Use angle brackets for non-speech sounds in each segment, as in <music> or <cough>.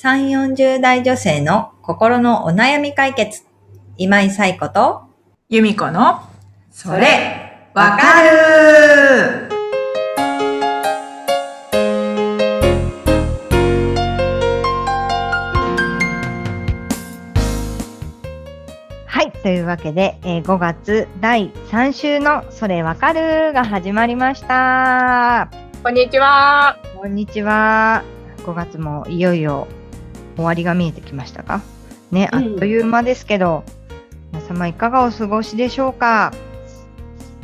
3、40代女性の心のお悩み解決。今井彩子と、由美子の、それ、わかるはい。というわけで、えー5月第3週のそれわかるが始まりました。こんにちは。こんにちは。5月もいよいよ終わりが見えてきましたか？ね、あっという間ですけど、皆様いかがお過ごしでしょうか、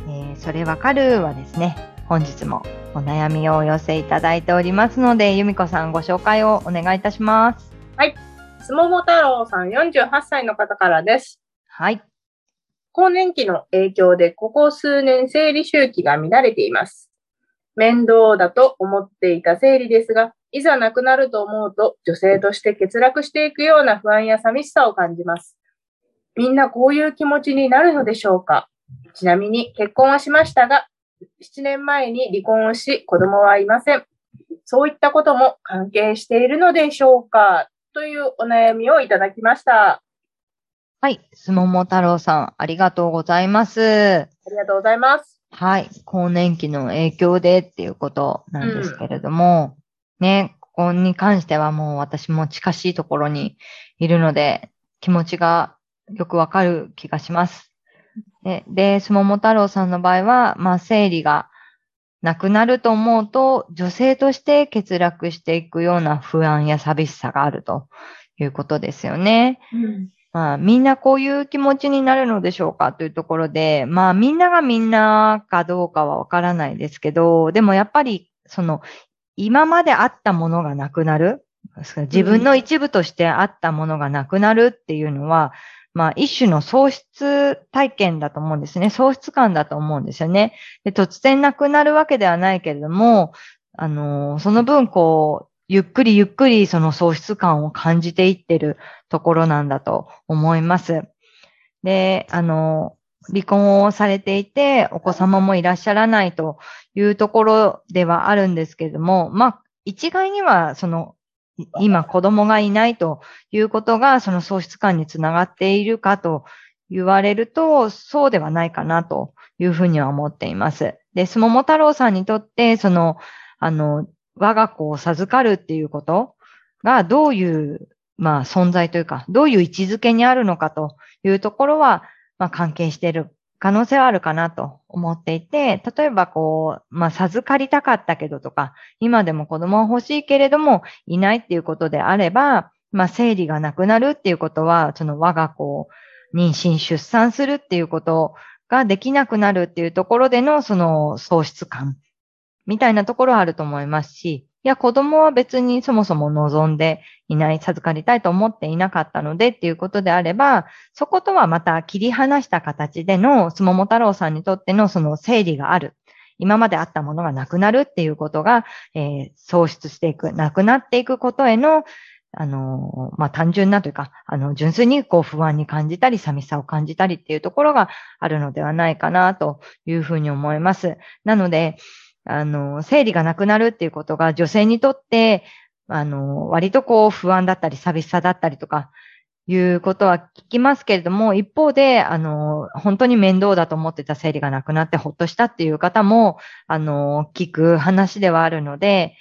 えーそれわかるはですね、本日もお悩みをお寄せいただいておりますので、由美子さんご紹介をお願いいたします。すもも太郎さん48歳の方からです。はい。更年期の影響でここ数年生理周期が乱れています。面倒だと思っていた生理ですが、いざなくなると思うと女性として欠落していくような不安や寂しさを感じます。みんなこういう気持ちになるのでしょうか？ちなみに結婚はしましたが、7年前に離婚をし子供はいません。そういったことも関係しているのでしょうか？というお悩みをいただきました。はい。すもも太郎さん、ありがとうございます。ありがとうございます。はい。更年期の影響でっていうことなんですけれども、ね、ここに関してはもう私も近しいところにいるので、気持ちがよくわかる気がします。で、で、すもも太郎さんの場合は、まあ、生理がなくなると思うと、女性として欠落していくような不安や寂しさがあるということですよね。まあ、みんなこういう気持ちになるのでしょうかというところで、まあ、みんながみんなかどうかはわからないですけど、でもやっぱり、その、今まであったものがなくなる、自分の一部としてあったものがなくなるっていうのは、まあ、一種の喪失体験だと思うんですね。喪失感だと思うんですよね。で突然なくなるわけではないけれども、あのその分、こう、ゆっくりゆっくりその喪失感を感じていってるところなんだと思います。で、あの、離婚をされていて、お子様もいらっしゃらないというところではあるんですけれども、まあ、一概には、その、今子供がいないということが、その喪失感につながっているかと言われると、そうではないかなというふうには思っています。で、すもも太郎さんにとって、その、あの、我が子を授かるっていうことがどういう、まあ存在というか、どういう位置づけにあるのかというところは、まあ関係している可能性はあるかなと思っていて、例えばこう、まあ授かりたかったけどとか、今でも子供は欲しいけれどもいないっていうことであれば、まあ生理がなくなるっていうことは、その我が子を妊娠出産するっていうことができなくなるっていうところでのその喪失感みたいなところはあると思いますし、や、子供は別にそもそも望んでいない、授かりたいと思っていなかったのでっていうことであれば、そことはまた切り離した形での、すもも太郎さんにとってのその整理がある。今まであったものがなくなるっていうことが、えー喪失していく、なくなっていくことへの、あのまあ、単純なというか、あの、純粋にこう不安に感じたり、寂しさを感じたりっていうところがあるのではないかなというふうに思います。なので、あの、生理がなくなるっていうことが女性にとって、あの、割とこう不安だったり寂しさだったりとか、いうことは聞きますけれども、一方で、あの、本当に面倒だと思ってた生理がなくなってほっとしたっていう方も、あの、聞く話ではあるので、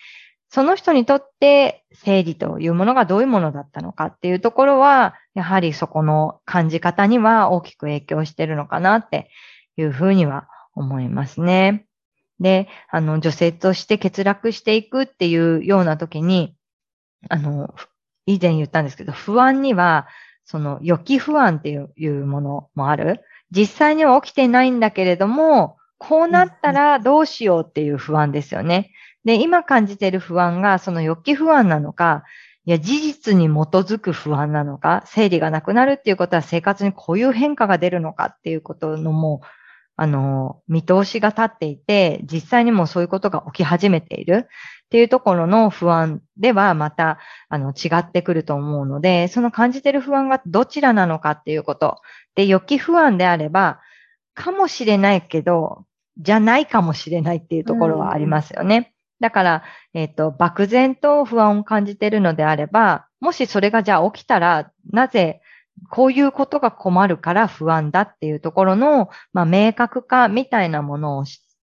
その人にとって生理というものがどういうものだったのかっていうところは、やはりそこの感じ方には大きく影響してるのかなっていうふうには思いますね。で、あの、女性として欠落していくっていうような時に、あの、以前言ったんですけど、不安には、その予期不安っていうものもある。実際には起きてないんだけれども、こうなったらどうしようっていう不安ですよね。で、今感じている不安が、その予期不安なのか、いや、事実に基づく不安なのか、生理がなくなるっていうことは生活にこういう変化が出るのかっていうことのもう、あの、見通しが立っていて、実際にもそういうことが起き始めているっていうところの不安ではまた、あの、違ってくると思うので、その感じてる不安がどちらなのかっていうこと。で、予期不安であれば、かもしれないけど、じゃないかもしれないっていうところはありますよね。だから、えっ、と、漠然と不安を感じてるのであれば、もしそれがじゃあ起きたら、なぜ、こういうことが困るから不安だっていうところの、まあ、明確化みたいなものを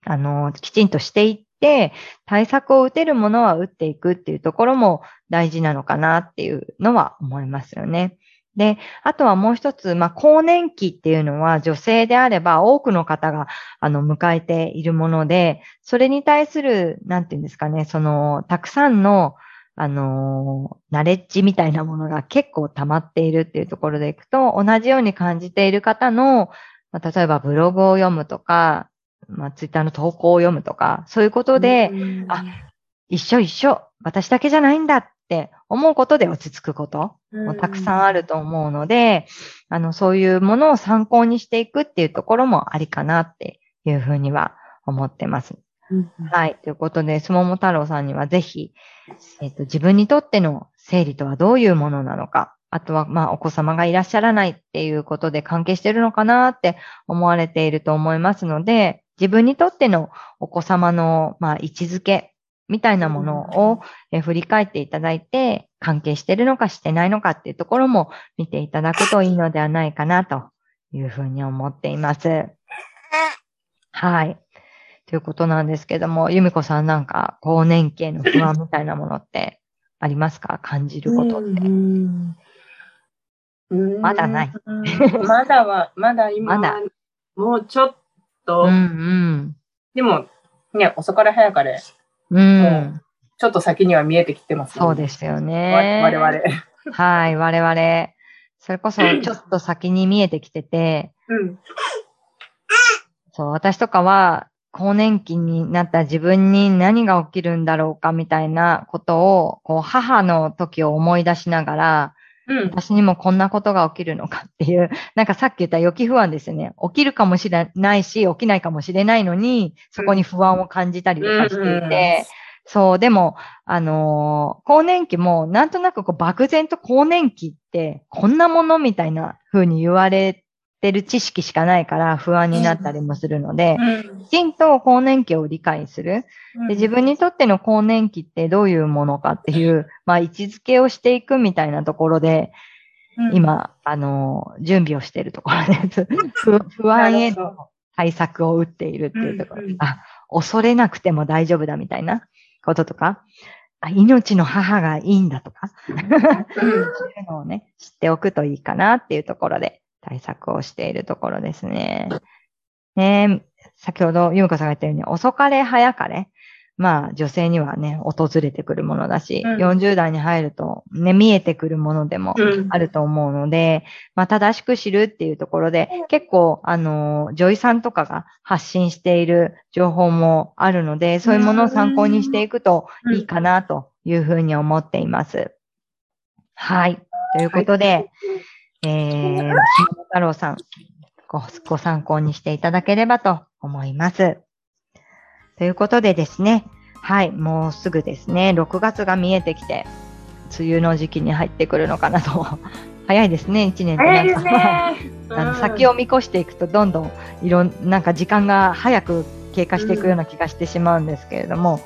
あの、きちんとしていって、対策を打てるものは打っていくっていうところも大事なのかなっていうのは思いますよね。で、あとはもう一つ、まあ、更年期っていうのは女性であれば多くの方が、あの、迎えているもので、それに対する、なんていうんですかね、その、たくさんの、あの、ナレッジみたいなものが結構溜まっているっていうところでいくと、同じように感じている方の、まあ、例えばブログを読むとか、まあ、ツイッターの投稿を読むとか、そういうことで、あ一緒一緒、私だけじゃないんだって思うことで落ち着くこともたくさんあると思うので、あの、そういうものを参考にしていくっていうところもありかなっていうふうには思ってます。うんはい。ということで、すもも太郎さんにはぜひ、えっ、と、自分にとっての生理とはどういうものなのか、あとは、まあ、お子様がいらっしゃらないっていうことで関係してるのかなって思われていると思いますので、自分にとってのお子様の、まあ、位置づけみたいなものを、え振り返っていただいて、関係してるのかしてないのかっていうところも見ていただくといいのではないかなというふうに思っています。はい。ということなんですけども、由美子さんなんか更年期への不安みたいなものってありますか？感じることって。うんまだない。う <laughs> んまだは、まだ今は、まだもうちょっと、うんうん。でも、ね、遅かれ早かれ、うん。ちょっと先には見えてきてます、そうですよわね。我々。はい、我々。それこそちょっと先に見えてきてて、うん。そう、私とかは、更年期になった自分に何が起きるんだろうかみたいなことを、こう、母の時を思い出しながら、うん。私にもこんなことが起きるのかっていう、<laughs> なんかさっき言った予期不安ですよね。起きるかもしれないし、起きないかもしれないのに、そこに不安を感じたりとかしていて、そう、でも、あのー更年期も、なんとなくこう、漠然と更年期って、こんなものみたいな風に言われてる知識しかないから不安になったりもするので、うん。きちんと更年期を理解する。で自分にとっての更年期ってどういうものかっていう、まあ、位置づけをしていくみたいなところで、うん、今、あの、準備をしているところです。<laughs> 不不安への対策を打っているっていうところ。あ、恐れなくても大丈夫だみたいなこととか、あ命の母がいいんだとか、<laughs> そういうのをね、知っておくといいかなっていうところで対策をしているところですね。ねえ先ほど、ゆうこさんが言ったように、遅かれ早かれ、まあ、女性にはね、訪れてくるものだし、うん40代に入ると、ね、見えてくるものでもうんあると思うので、まあ、正しく知るっていうところで、結構、あの、女医さんとかが発信している情報もあるので、そういうものを参考にしていくといいかなというふうに思っています。はい。ということで、えー、太郎さんご、ご参考にしていただければと思います。ということでですね、はい、もうすぐですね、6月が見えてきて、梅雨の時期に入ってくるのかなと。<laughs> 早いですね、1年って早いですね。あの先を見越していくとどんどんいろんなんか時間が早く経過していくような気がしてしまうんですけれども、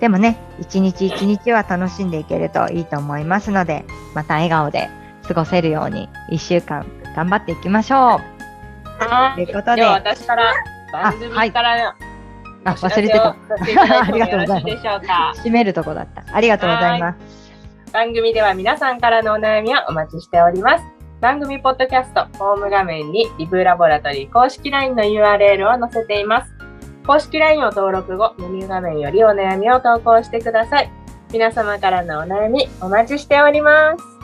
でもね一日一日は楽しんでいけるといいと思いますのでまた笑顔で過ごせるように1週間頑張っていきましょうはいということででは私から番組からのあお知らせを忘れてた <laughs> ありがとうございます。締めるとこだったありがとうございます番組では皆さんからのお悩みをお待ちしております。番組ポッドキャストホーム画面にリブラボラトリー公式 LINE の URL を載せています。公式 LINE を登録後、メニュー画面よりお悩みを投稿してください。皆様からのお悩みお待ちしております。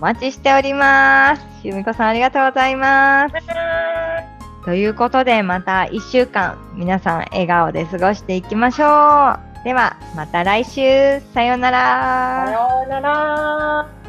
お待ちしております。由美子さんありがとうございます。ということでまた1週間皆さん笑顔で過ごしていきましょう。ではまた来週。さようなら。さようなら。